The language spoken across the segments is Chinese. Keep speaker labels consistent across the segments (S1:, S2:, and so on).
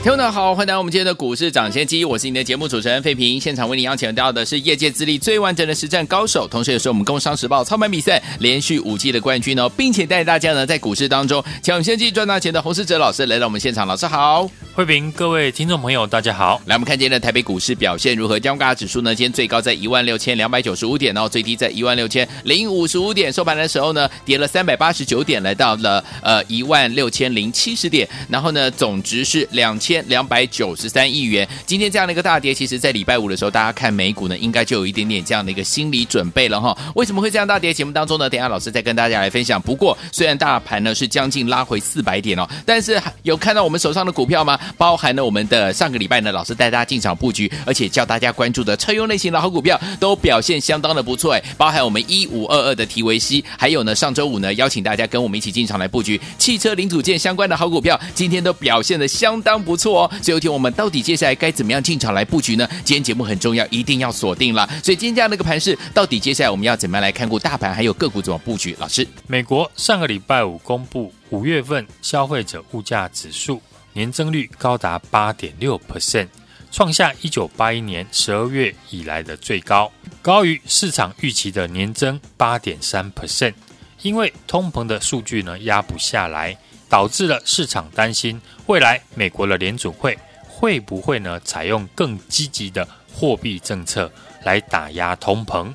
S1: 听众好，欢迎来到我们今天的股市涨先机，我是你的节目主持人费平。现场为你邀请到的是业界资历最完整的实战高手，同时也是我们工商时报操盘比赛连续五季的冠军哦，并且带大家呢在股市当中抢先机赚大钱的洪世哲老师来到我们现场，老师好，
S2: 费平，各位听众朋友大家好。
S1: 来，我们看今天的台北股市表现如何？加权指数呢，今天最高在一万六千两百九十五点哦，最低在一万六千零五十五点，收盘的时候呢，跌了三百八十九点，来到了呃一万六千零七十点，然后呢，总值是两千千两百九十三亿元。今天这样的一个大跌，其实在礼拜五的时候，大家看美股呢，应该就有一点点这样的一个心理准备了哈。为什么会这样大跌？节目当中呢，等下老师再跟大家来分享。不过，虽然大盘呢是将近拉回四百点哦，但是有看到我们手上的股票吗？包含了我们的上个礼拜呢，老师带大家进场布局，而且叫大家关注的车用类型的好股票，都表现相当的不错哎。包含我们一五二二的提维西，还有呢上周五呢邀请大家跟我们一起进场来布局汽车零组件相关的好股票，今天都表现的相当不错哦。最后一天我们到底接下来该怎么样进场来布局呢？今天节目很重要，一定要锁定了。所以今天这样的一个盘势，到底接下来我们要怎么样来看顾大盘，还有个股怎么布局？老师，
S2: 美国上个礼拜五公布五月份消费者物价指数年增率高达八点六 percent，创下一九八一年十二月以来的最高，高于市场预期的年增八点三 percent。因为通膨的数据呢压不下来，导致了市场担心未来美国的联准会。会不会呢？采用更积极的货币政策来打压通膨，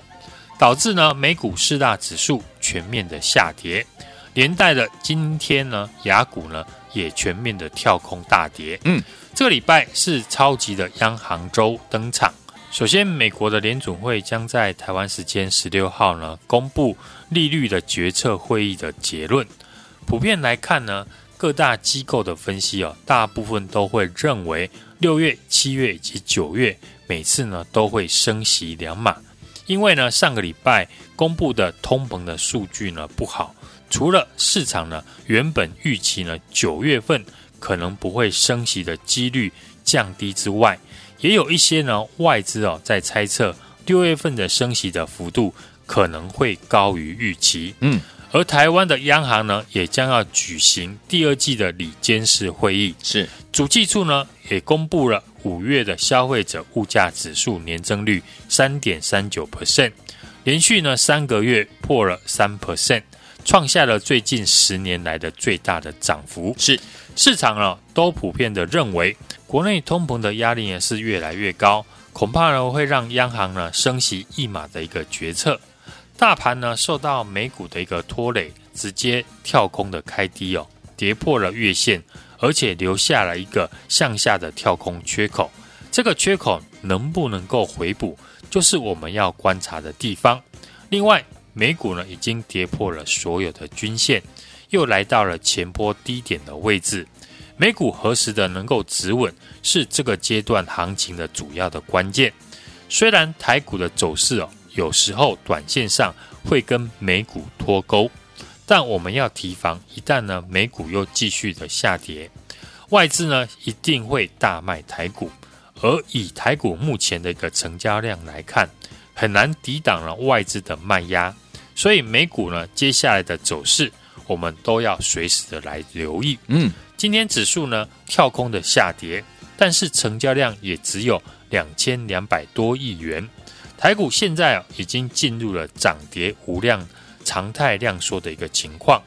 S2: 导致呢美股四大指数全面的下跌，连带的今天呢雅股呢也全面的跳空大跌。嗯，这个礼拜是超级的央行周登场。首先，美国的联准会将在台湾时间十六号呢公布利率的决策会议的结论。普遍来看呢。各大机构的分析哦，大部分都会认为六月、七月以及九月每次呢都会升息两码，因为呢上个礼拜公布的通膨的数据呢不好，除了市场呢原本预期呢九月份可能不会升息的几率降低之外，也有一些呢外资哦在猜测六月份的升息的幅度可能会高于预期。嗯。而台湾的央行呢，也将要举行第二季的理监事会议。是，主计处呢也公布了五月的消费者物价指数年增率三点三九 percent，连续呢三个月破了三 percent，创下了最近十年来的最大的涨幅。是，市场呢都普遍的认为，国内通膨的压力也是越来越高，恐怕呢会让央行呢升息一码的一个决策。大盘呢受到美股的一个拖累，直接跳空的开低哦，跌破了月线，而且留下了一个向下的跳空缺口。这个缺口能不能够回补，就是我们要观察的地方。另外，美股呢已经跌破了所有的均线，又来到了前波低点的位置。美股何时的能够止稳，是这个阶段行情的主要的关键。虽然台股的走势哦。有时候短线上会跟美股脱钩，但我们要提防，一旦呢美股又继续的下跌，外资呢一定会大卖台股，而以台股目前的一个成交量来看，很难抵挡了外资的卖压，所以美股呢接下来的走势，我们都要随时的来留意。嗯，今天指数呢跳空的下跌，但是成交量也只有两千两百多亿元。台股现在啊，已经进入了涨跌无量、常态量缩的一个情况。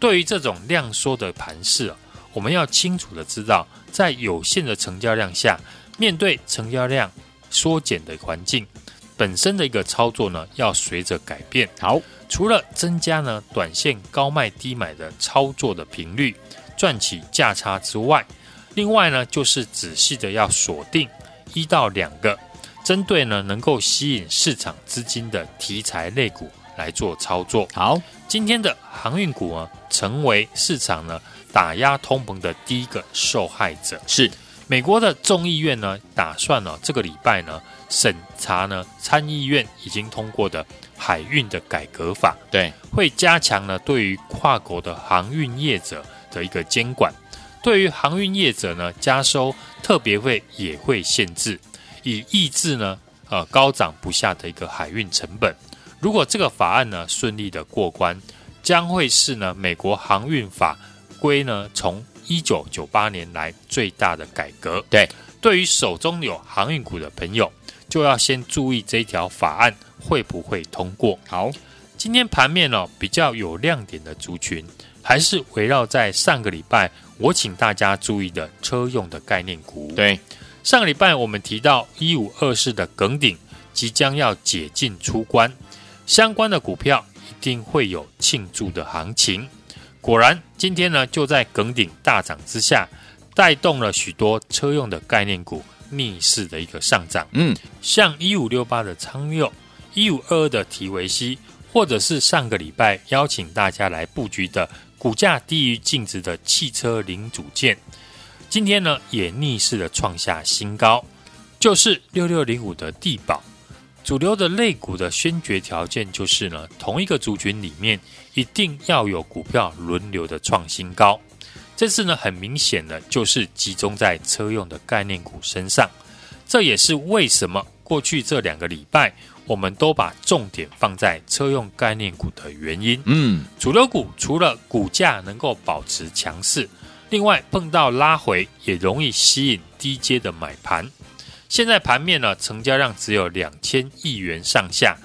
S2: 对于这种量缩的盘势啊，我们要清楚的知道，在有限的成交量下，面对成交量缩减的环境，本身的一个操作呢，要随着改变。好，除了增加呢短线高卖低买的操作的频率，赚取价差之外，另外呢，就是仔细的要锁定一到两个。针对呢，能够吸引市场资金的题材类股来做操作。好，今天的航运股呢，成为市场呢打压通膨的第一个受害者。是，美国的众议院呢，打算呢这个礼拜呢审查呢参议院已经通过的海运的改革法，
S1: 对，
S2: 会加强呢对于跨国的航运业者的一个监管，对于航运业者呢加收特别费也会限制，以抑制呢呃高涨不下的一个海运成本。如果这个法案呢顺利的过关，将会是呢美国航运法规呢从一九九八年来最大的改革。
S1: 对，对
S2: 于手中有航运股的朋友，就要先注意这一条法案会不会通过。
S1: 好，
S2: 今天盘面呢比较有亮点的族群，还是围绕在上个礼拜我请大家注意的车用的概念股。
S1: 对，
S2: 上个礼拜我们提到一五二四的耿鼎即将要解禁出关。相关的股票一定会有庆祝的行情。果然，今天呢就在耿鼎大涨之下，带动了许多车用的概念股逆势的一个上涨。
S1: 嗯，
S2: 像一五六八的昌佑、一五二二的提维西，或者是上个礼拜邀请大家来布局的股价低于净值的汽车零组件，今天呢也逆势的创下新高，就是六六零五的地保。主流的类股的先决条件就是呢，同一个族群里面一定要有股票轮流的创新高。这次呢，很明显的就是集中在车用的概念股身上。这也是为什么过去这两个礼拜我们都把重点放在车用概念股的原因。
S1: 嗯，
S2: 主流股除了股价能够保持强势，另外碰到拉回也容易吸引低阶的买盘。现在盘面呢，成交量只有两千亿元上下。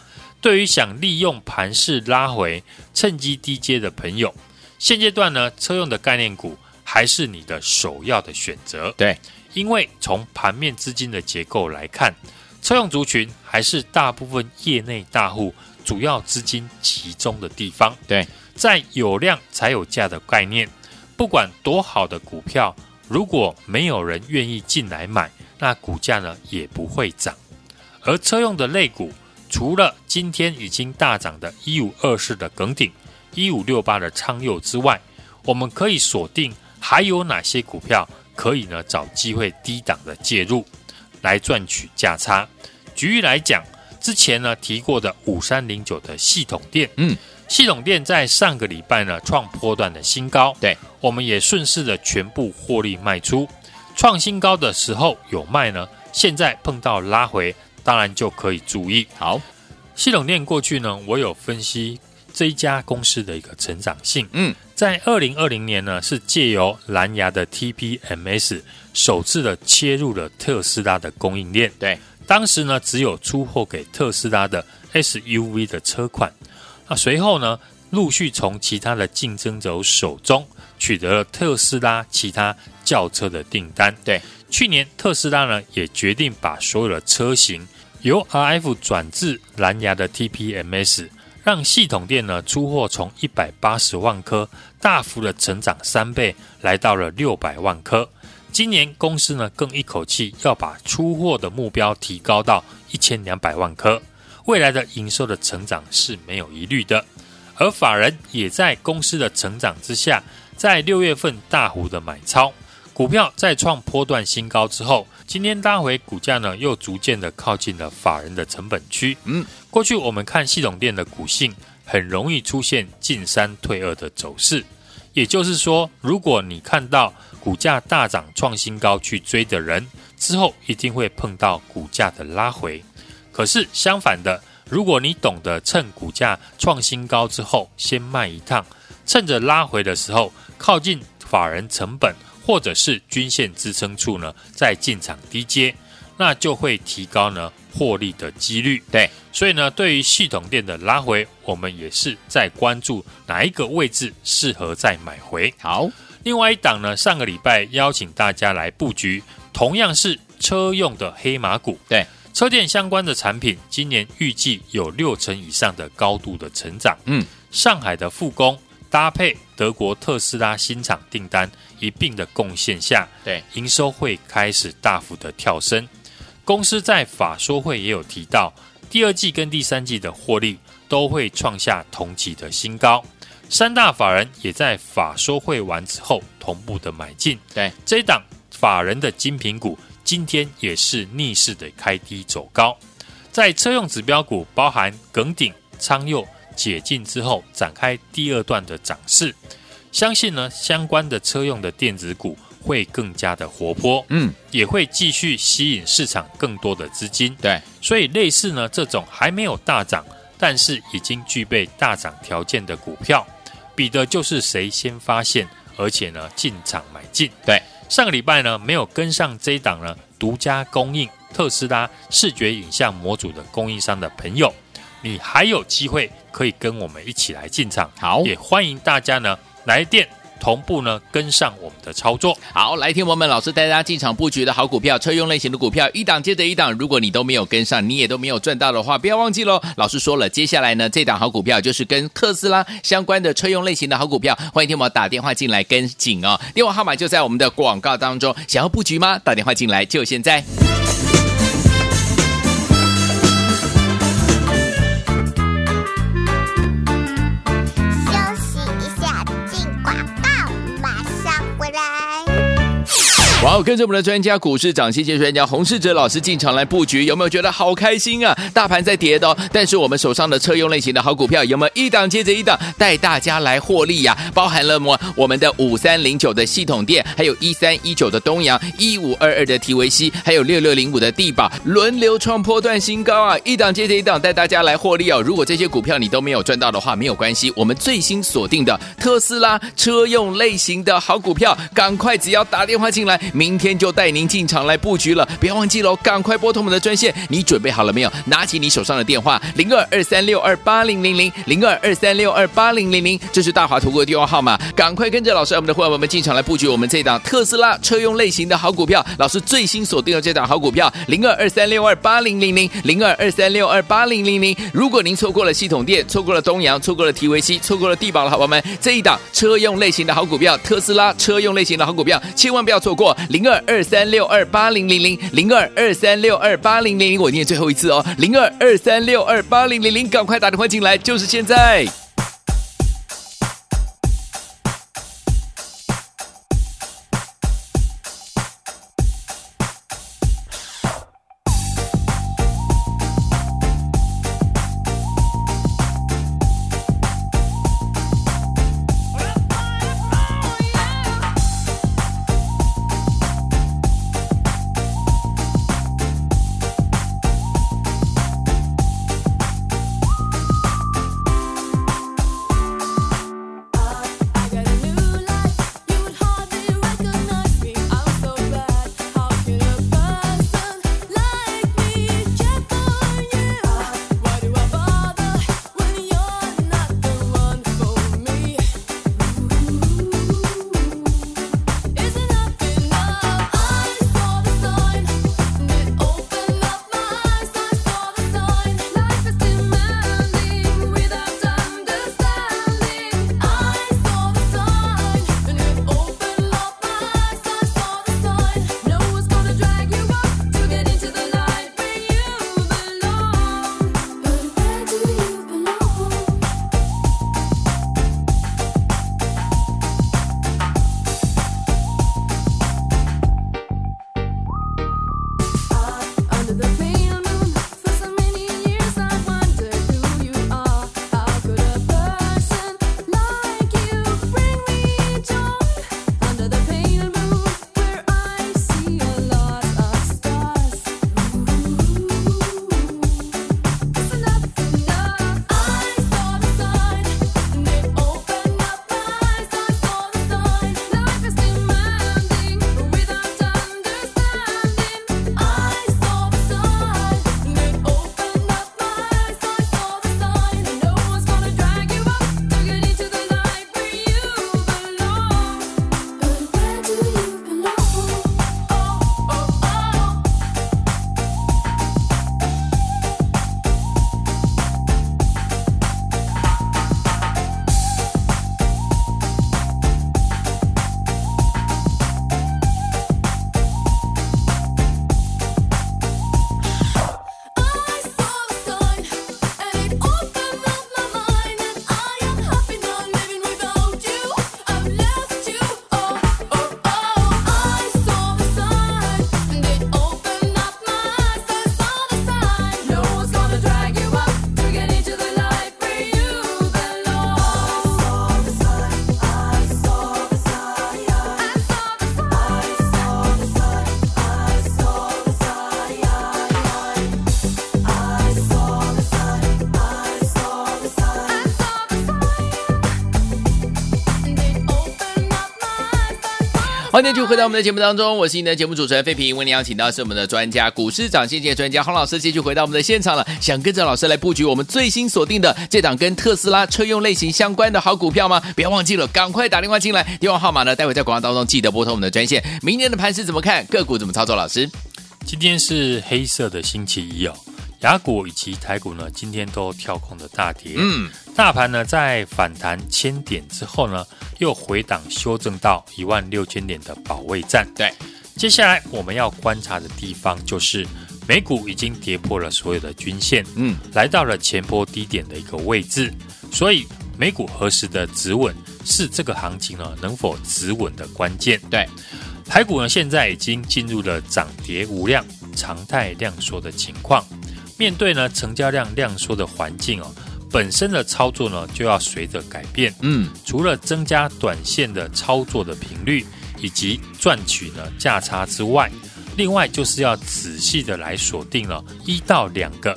S2: 对于想利用盘势拉回、趁机低阶的朋友，现阶段呢，车用的概念股还是你的首要的选择。
S1: 对，
S2: 因为从盘面资金的结构来看，车用族群还是大部分业内大户主要资金集中的地方。
S1: 对，
S2: 在有量才有价的概念，不管多好的股票，如果没有人愿意进来买。那股价呢也不会涨，而车用的类股，除了今天已经大涨的一五二四的耿鼎、一五六八的昌佑之外，我们可以锁定还有哪些股票可以呢找机会低档的介入，来赚取价差。举例来讲，之前呢提过的五三零九的系统电，
S1: 嗯，
S2: 系统电在上个礼拜呢创波段的新高，
S1: 对，我
S2: 们也顺势的全部获利卖出。创新高的时候有卖呢，现在碰到拉回，当然就可以注意。
S1: 好，
S2: 系统电过去呢，我有分析这一家公司的一个成长性。
S1: 嗯，
S2: 在二零二零年呢，是借由蓝牙的 TPMS 首次的切入了特斯拉的供应链。
S1: 对，
S2: 当时呢，只有出货给特斯拉的 SUV 的车款。那随后呢，陆续从其他的竞争者手中取得了特斯拉其他。轿车的订单，
S1: 对，
S2: 去年特斯拉呢也决定把所有的车型由 RF 转至蓝牙的 TPMS，让系统店呢出货从一百八十万颗大幅的成长三倍，来到了六百万颗。今年公司呢更一口气要把出货的目标提高到一千两百万颗，未来的营收的成长是没有疑虑的。而法人也在公司的成长之下，在六月份大幅的买超。股票再创波段新高之后，今天拉回，股价呢又逐渐的靠近了法人的成本区。
S1: 嗯，
S2: 过去我们看系统店的股性，很容易出现进三退二的走势。也就是说，如果你看到股价大涨创新高去追的人，之后一定会碰到股价的拉回。可是相反的，如果你懂得趁股价创新高之后先卖一趟，趁着拉回的时候靠近法人成本。或者是均线支撑处呢，再进场低接，那就会提高呢获利的几率。
S1: 对，
S2: 所以呢，对于系统店的拉回，我们也是在关注哪一个位置适合再买回。
S1: 好，
S2: 另外一档呢，上个礼拜邀请大家来布局，同样是车用的黑马股。
S1: 对，
S2: 车电相关的产品，今年预计有六成以上的高度的成长。
S1: 嗯，
S2: 上海的复工。搭配德国特斯拉新厂订单一并的贡献下，
S1: 对
S2: 营收会开始大幅的跳升。公司在法说会也有提到，第二季跟第三季的获利都会创下同期的新高。三大法人也在法说会完之后同步的买进。
S1: 对，
S2: 这一档法人的精品股今天也是逆势的开低走高。在车用指标股包含耿鼎、昌佑解禁之后，展开第二段的涨势。相信呢，相关的车用的电子股会更加的活泼，嗯，也会继续吸引市场更多的资金。
S1: 对，
S2: 所以类似呢这种还没有大涨，但是已经具备大涨条件的股票，比的就是谁先发现，而且呢进场买进。
S1: 对，
S2: 上个礼拜呢没有跟上这一档呢独家供应特斯拉视觉影像模组的供应商的朋友，你还有机会可以跟我们一起来进场。
S1: 好，
S2: 也欢迎大家呢。来电同步呢，跟上我们的操作。
S1: 好，来听我们老师带大家进场布局的好股票，车用类型的股票，一档接着一档。如果你都没有跟上，你也都没有赚到的话，不要忘记喽。老师说了，接下来呢，这档好股票就是跟特斯拉相关的车用类型的好股票。欢迎听我打电话进来跟紧哦，电话号码就在我们的广告当中。想要布局吗？打电话进来就现在。哇，跟着我们的专家股市涨跌专家洪世哲老师进场来布局，有没有觉得好开心啊？大盘在跌的哦，但是我们手上的车用类型的好股票有没有一档接着一档带大家来获利呀、包含了么？我们的五三零九的系统电，还有一三一九的东阳，一五二二的提维西，还有六六零五的地宝，轮流创波段新高啊！一档接着一档带大家来获利哦。如果这些股票你都没有赚到的话，没有关系，我们最新锁定的特斯拉车用类型的好股票，赶快只要打电话进来。明天就带您进场来布局了，不要忘记喽！赶快拨通我们的专线，你准备好了没有？拿起你手上的电话，零二二三六二八零零零，零二二三六二八零零零，这是大华投顾的电话号码。赶快跟着老师，我们的伙伴们进场来布局我们这档特斯拉车用类型的好股票。老师最新锁定了这档好股票，零二二三六二八零零零，零二二三六二八零零零。如果您错过了系统电，错过了东阳，错过了提维西，错过了地宝的好朋友们，这一档车用类型的好股票，特斯拉车用类型的好股票，千万不要错过。零二二三六二八零零零，零二二三六二八零零零，我念最后一次哦，零二二三六二八零零零，赶快打电话进来，就是现在。欢迎继续回到我们的节目当中，我是你的节目主持人费平。为您邀请到是我们的专家，股市涨跌专家洪老师，继续回到我们的现场了。想跟着老师来布局我们最新锁定的这档跟特斯拉车用类型相关的好股票吗？不要忘记了，赶快打电话进来，电话号码呢，待会在广告当中记得拨通我们的专线。明天的盘势怎么看？个股怎么操作？老师，
S2: 今天是黑色的星期一哦。亚股以及台股呢，今天都跳空的大跌。嗯，大盘呢在反弹千点之后呢，又回档修正到一万六千点的保卫战。
S1: 对，
S2: 接下来我们要观察的地方就是美股已经跌破了所有的均线，嗯，来到了前波低点的一个位置。所以美股何时的止稳，是这个行情呢能否止稳的关键。
S1: 对，
S2: 台股呢现在已经进入了涨跌无量、常态量缩的情况。面对呢成交量量缩的环境哦，本身的操作呢就要随着改变。嗯，除了增加短线的操作的频率以及赚取呢价差之外，另外就是要仔细的来锁定了一到两个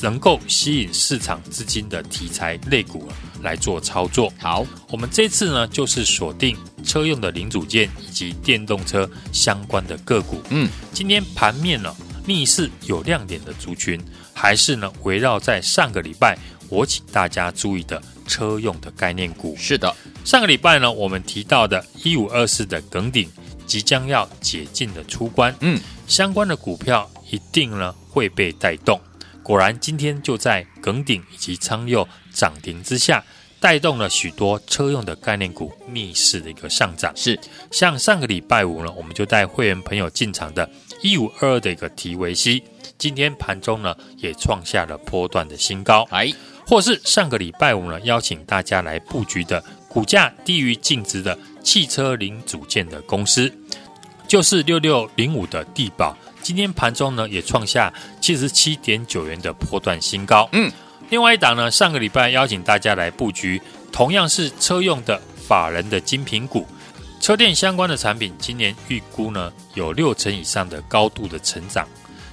S2: 能够吸引市场资金的题材类股来做操作。
S1: 好，
S2: 我们这次呢就是锁定车用的零组件以及电动车相关的个股。嗯，今天盘面呢。逆势有亮点的族群，还是呢围绕在上个礼拜我请大家注意的车用的概念股。
S1: 是的，
S2: 上个礼拜呢我们提到的一五二四的耿鼎即将要解禁的出关，嗯，相关的股票一定呢会被带动。果然今天就在耿鼎以及昌佑涨停之下，带动了许多车用的概念股逆势的一个上涨。
S1: 是，
S2: 像上个礼拜五呢，我们就带会员朋友进场的。一五二二的一个提维西，今天盘中呢也创下了波段的新高。
S1: 哎，
S2: 或是上个礼拜五呢邀请大家来布局的股价低于净值的汽车零组件的公司，就是六六零五的地保，今天盘中呢也创下七十七点九元的波段新高。嗯，另外一档呢，上个礼拜邀请大家来布局，同样是车用的法人的精品股。车电相关的产品，今年预估呢有六成以上的高度的成长。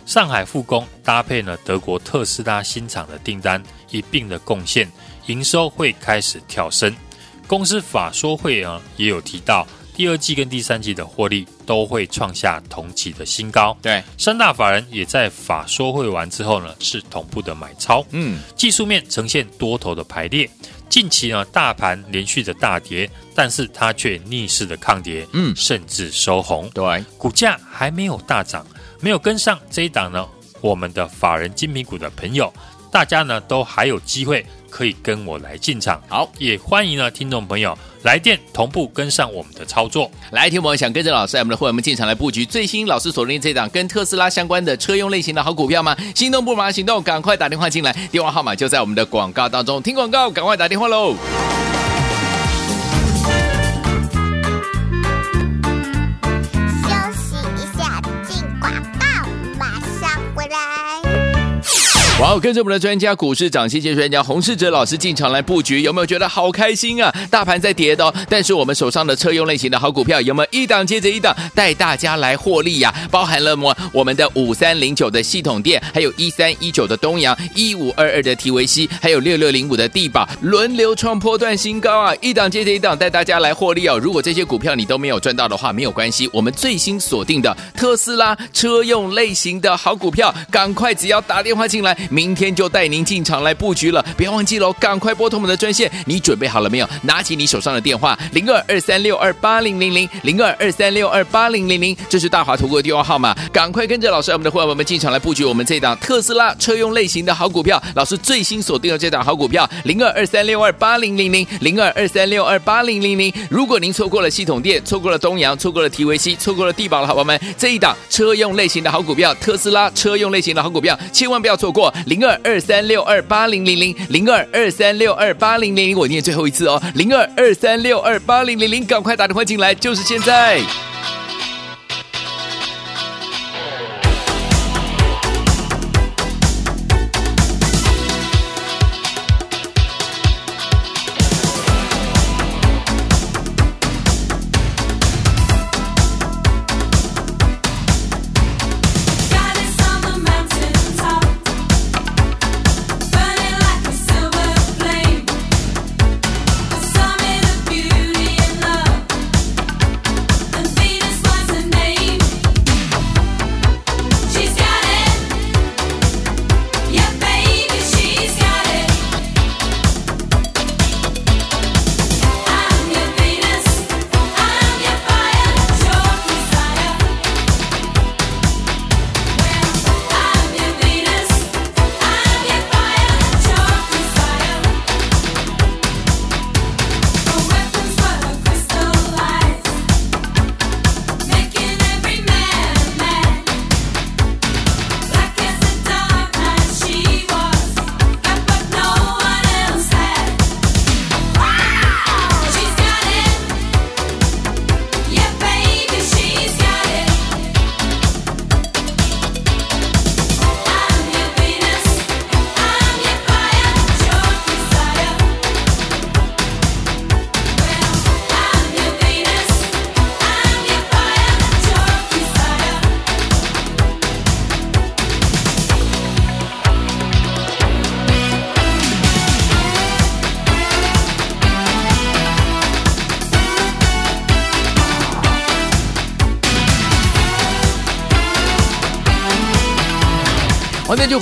S2: 上海复工搭配呢德国特斯拉新厂的订单一并的贡献，营收会开始跳升。公司法说会啊也有提到，第二季跟第三季的获利都会创下同期的新高。
S1: 对，
S2: 三大法人也在法说会完之后呢是同步的买超。嗯，技术面呈现多头的排列。近期呢，大盘连续的大跌，但是它却逆势的抗跌，嗯，甚至收红。
S1: 对，
S2: 股价还没有大涨，没有跟上这一档呢，我们的法人精品股的朋友，大家呢都还有机会可以跟我来进场。好，也欢迎呢听众朋友。来电同步跟上我们的操作，
S1: 来，听众朋友想跟着老师，我们的会员们进场来布局最新老师锁定这档跟特斯拉相关的车用类型的好股票吗？心动不忙行动，赶快打电话进来，电话号码就在我们的广告当中，听广告，赶快打电话喽。好，跟着我们的专家，股市涨跌跌专家洪世哲老师进场来布局，有没有觉得好开心啊？大盘在跌的哦，但是我们手上的车用类型的好股票有没有一档接着一档带大家来获利呀、包含了么？我们的五三零九的系统电，还有一三一九的东阳，一五二二的提维西，还有六六零五的帝宝，轮流创波段新高啊！一档接着一档带大家来获利哦。如果这些股票你都没有赚到的话，没有关系，我们最新锁定的特斯拉车用类型的好股票，赶快只要打电话进来。明天就带您进场来布局了，别忘记喽！赶快拨通我们的专线，你准备好了没有？拿起你手上的电话，零二二三六二八零零零，零二二三六二八零零零，这是大华投顾的电话号码。赶快跟着老师，我们的伙伴们进场来布局我们这档特斯拉车用类型的好股票。老师最新锁定了这档好股票，零二二三六二八零零零，零二二三六二八零零零。如果您错过了系统电，错过了东阳，错过了 TVC，，错过了地宝的好朋友们，这一档车用类型的好股票，特斯拉车用类型的好股票，千万不要错过。零二二三六二八零零零，零二二三六二八零零零，我念最后一次哦，零二二三六二八零零零，赶快打电话进来，就是现在。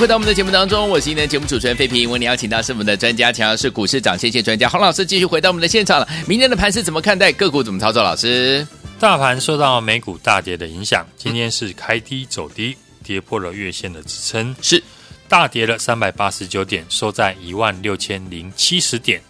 S1: 回到我们的节目当中，我是今天的节目主持人费平。为你邀请到是我们的专家，强的是股市涨先线专家洪老师，继续回到我们的现场了。明天的盘是怎么看待？个股怎么操作？老师，
S2: 大盘受到美股大跌的影响，今天是开低走低，跌破了月线的支撑，
S1: 是
S2: 大跌了三百八十九点，收在一万六千零七十点。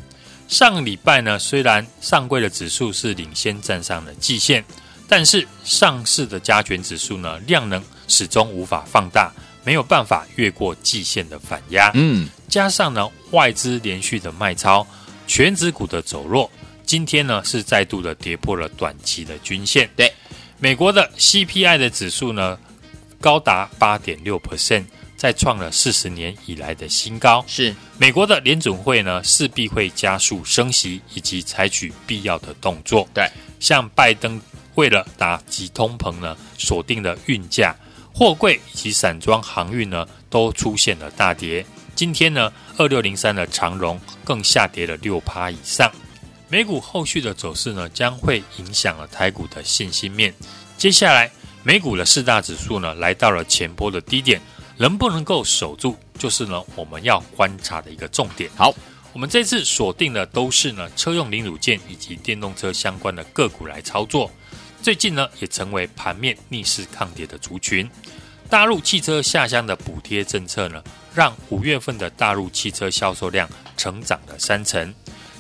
S2: 上个礼拜呢，虽然上柜的指数是领先站上了季线，但是上市的加权指数呢，量能始终无法放大。没有办法越过季线的反压，
S1: 嗯，
S2: 加上呢外资连续的卖超，全指股的走弱，今天呢是再度的跌破了短期的均线。
S1: 对，
S2: 美国的 CPI 的指数呢高达八点六 percent，再创了四十年以来的新高。
S1: 是
S2: 美国的联准会呢势必会加速升息以及采取必要的动作。
S1: 对，
S2: 像拜登为了打击通膨呢，锁定了运价。货柜以及散装航运呢，都出现了大跌。今天呢，二六零三的长荣更下跌了六趴以上。美股后续的走势呢，将会影响了台股的信心面。接下来，美股的四大指数呢，来到了前波的低点，能不能够守住，就是呢我们要观察的一个重点。
S1: 好，
S2: 我们这次锁定的都是呢车用零组件以及电动车相关的个股来操作。最近呢，也成为盘面逆势抗跌的族群。大陆汽车下乡的补贴政策呢，让五月份的大陆汽车销售量成长了三成。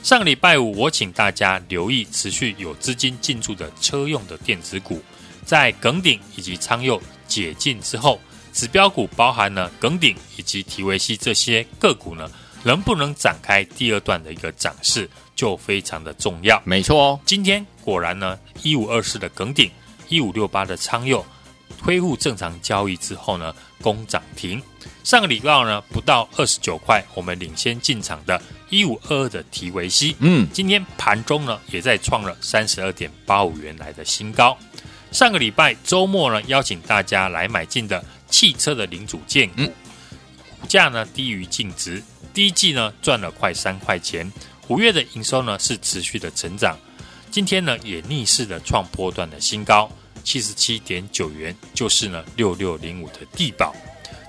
S2: 上个礼拜五，我请大家留意持续有资金进驻的车用的电子股，在耿鼎以及昌佑解禁之后，指标股包含了耿鼎以及提维西这些个股呢，能不能展开第二段的一个涨势，就非常的重要。
S1: 没错哦，
S2: 今天果然呢，一五二四的耿鼎，一五六八的昌佑恢复正常交易之后呢，攻涨停。上个礼拜呢，不到二十九块，我们领先进场的一五二二的提维西，
S1: 嗯，
S2: 今天盘中呢，也在创了三十二点八五元来的新高。上个礼拜周末呢，邀请大家来买进的汽车的零组件股，
S1: 嗯、
S2: 股价呢低于净值。第一季呢赚了快三块钱，五月的营收呢是持续的成长，今天呢也逆势的创波段的新高，七十七点九元，就是呢六六零五的地保。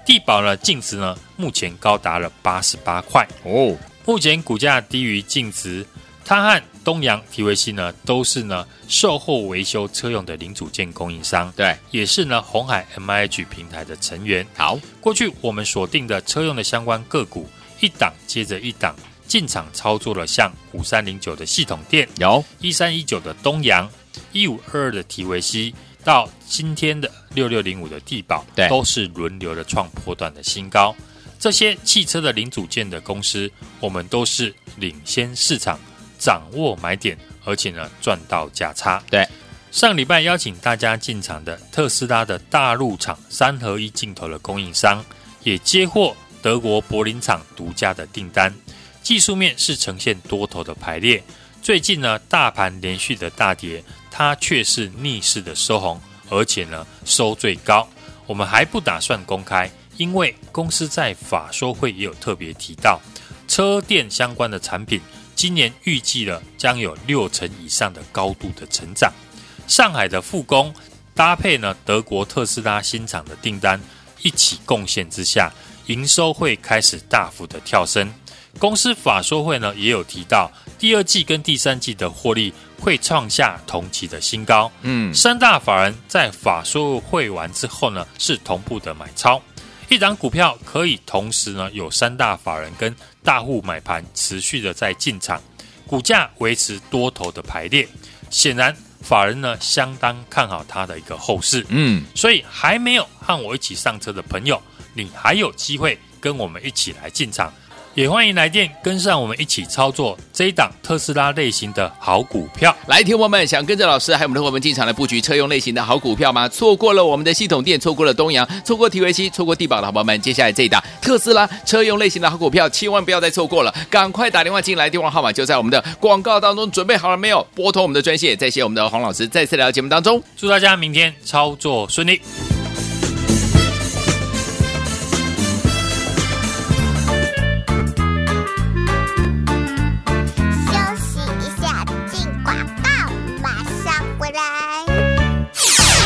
S2: 地保呢净值呢目前高达了八十八块
S1: 哦，
S2: 目前股价低于净值，它和东阳提维西呢都是呢售后维修车用的零组件供应商，
S1: 对，
S2: 也是呢红海 MIH 平台的成员。
S1: 好，
S2: 过去我们锁定的车用的相关个股。一档接着一档进场操作了，像五三零九的系统店，
S1: 有
S2: 一三一九的东阳，一五二二的提维西，到今天的六六零五的地保，
S1: 对，
S2: 都是轮流的创破段的新高。这些汽车的零组件的公司，我们都是领先市场，掌握买点，而且呢赚到价差。
S1: 对，
S2: 上礼拜邀请大家进场的特斯拉的大陆厂三合一镜头的供应商，也接获。德国柏林厂独家的订单，技术面是呈现多头的排列。最近呢，大盘连续的大跌，它却是逆势的收红，而且呢收最高。我们还不打算公开，因为公司在法说会也有特别提到，车电相关的产品今年预计了将有六成以上的高度的成长。上海的复工搭配呢德国特斯拉新厂的订单一起贡献之下。营收会开始大幅的跳升，公司法说会呢也有提到，第二季跟第三季的获利会创下同期的新高。
S1: 嗯，
S2: 三大法人在法说会完之后呢，是同步的买超，一档股票可以同时呢有三大法人跟大户买盘持续的在进场，股价维持多头的排列，显然法人呢相当看好它的一个后市。
S1: 嗯，
S2: 所以还没有和我一起上车的朋友。你还有机会跟我们一起来进场，也欢迎来电跟上我们一起操作这一档特斯拉类型的好股票。
S1: 来，听我们想跟着老师还有我们的伙伴们进场来布局车用类型的好股票吗？错过了我们的系统店，错过了东阳，错过 TVC，，错过地宝的好朋友们，接下来这一档特斯拉车用类型的好股票，千万不要再错过了，赶快打电话进来，电话号码就在我们的广告当中，准备好了没有？拨通我们的专线，再谢我们的黄老师再次来到节目当中，
S2: 祝大家明天操作顺利。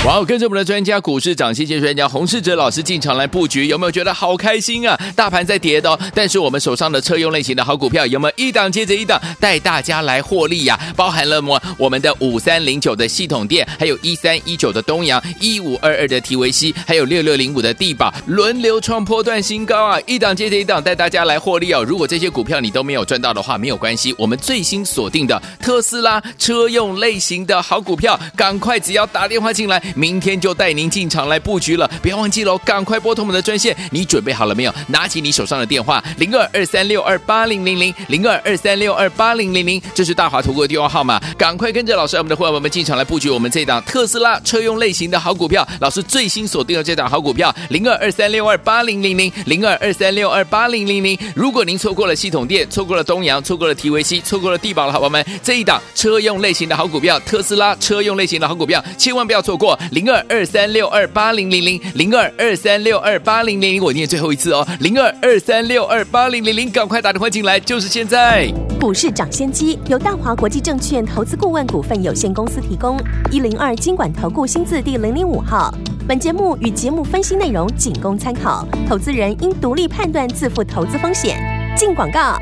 S1: 哇，跟着我们的专家股市涨谢谢专家洪世哲老师进场来布局，有没有觉得好开心啊？大盘在跌的哦，但是我们手上的车用类型的好股票有没有一档接着一档带大家来获利呀、包含了么？我们的五三零九的系统电，还有一三一九的东阳，一五二二的提维西，还有六六零五的帝宝，轮流创波段新高啊！一档接着一档带大家来获利哦。如果这些股票你都没有赚到的话，没有关系，我们最新锁定的特斯拉车用类型的好股票，赶快只要打电话进来。明天就带您进场来布局了，不要忘记喽！赶快拨通我们的专线，你准备好了没有？拿起你手上的电话，零二二三六二八零零零，零二二三六二八零零零，这是大华投顾的电话号码。赶快跟着老师，我们的伙伴们进场来布局我们这档特斯拉车用类型的好股票。老师最新锁定的这档好股票，零二二三六二八零零零，零二二三六二八零零零。如果您错过了系统电，错过了东阳，错过了 TVC，，错过了地宝的好朋友们，这一档车用类型的好股票，特斯拉车用类型的好股票，千万不要错过。零二二三六二八零零零零二二三六二八零零零，我念最后一次哦，零二二三六二八零零零，赶快打电话进来，就是现在。
S3: 股市涨先机由大华国际证券投资顾问股份有限公司提供，一零二金管投顾新字第零零五号。本节目与节目分析内容仅供参考，投资人应独立判断，自负投资风险。进广告。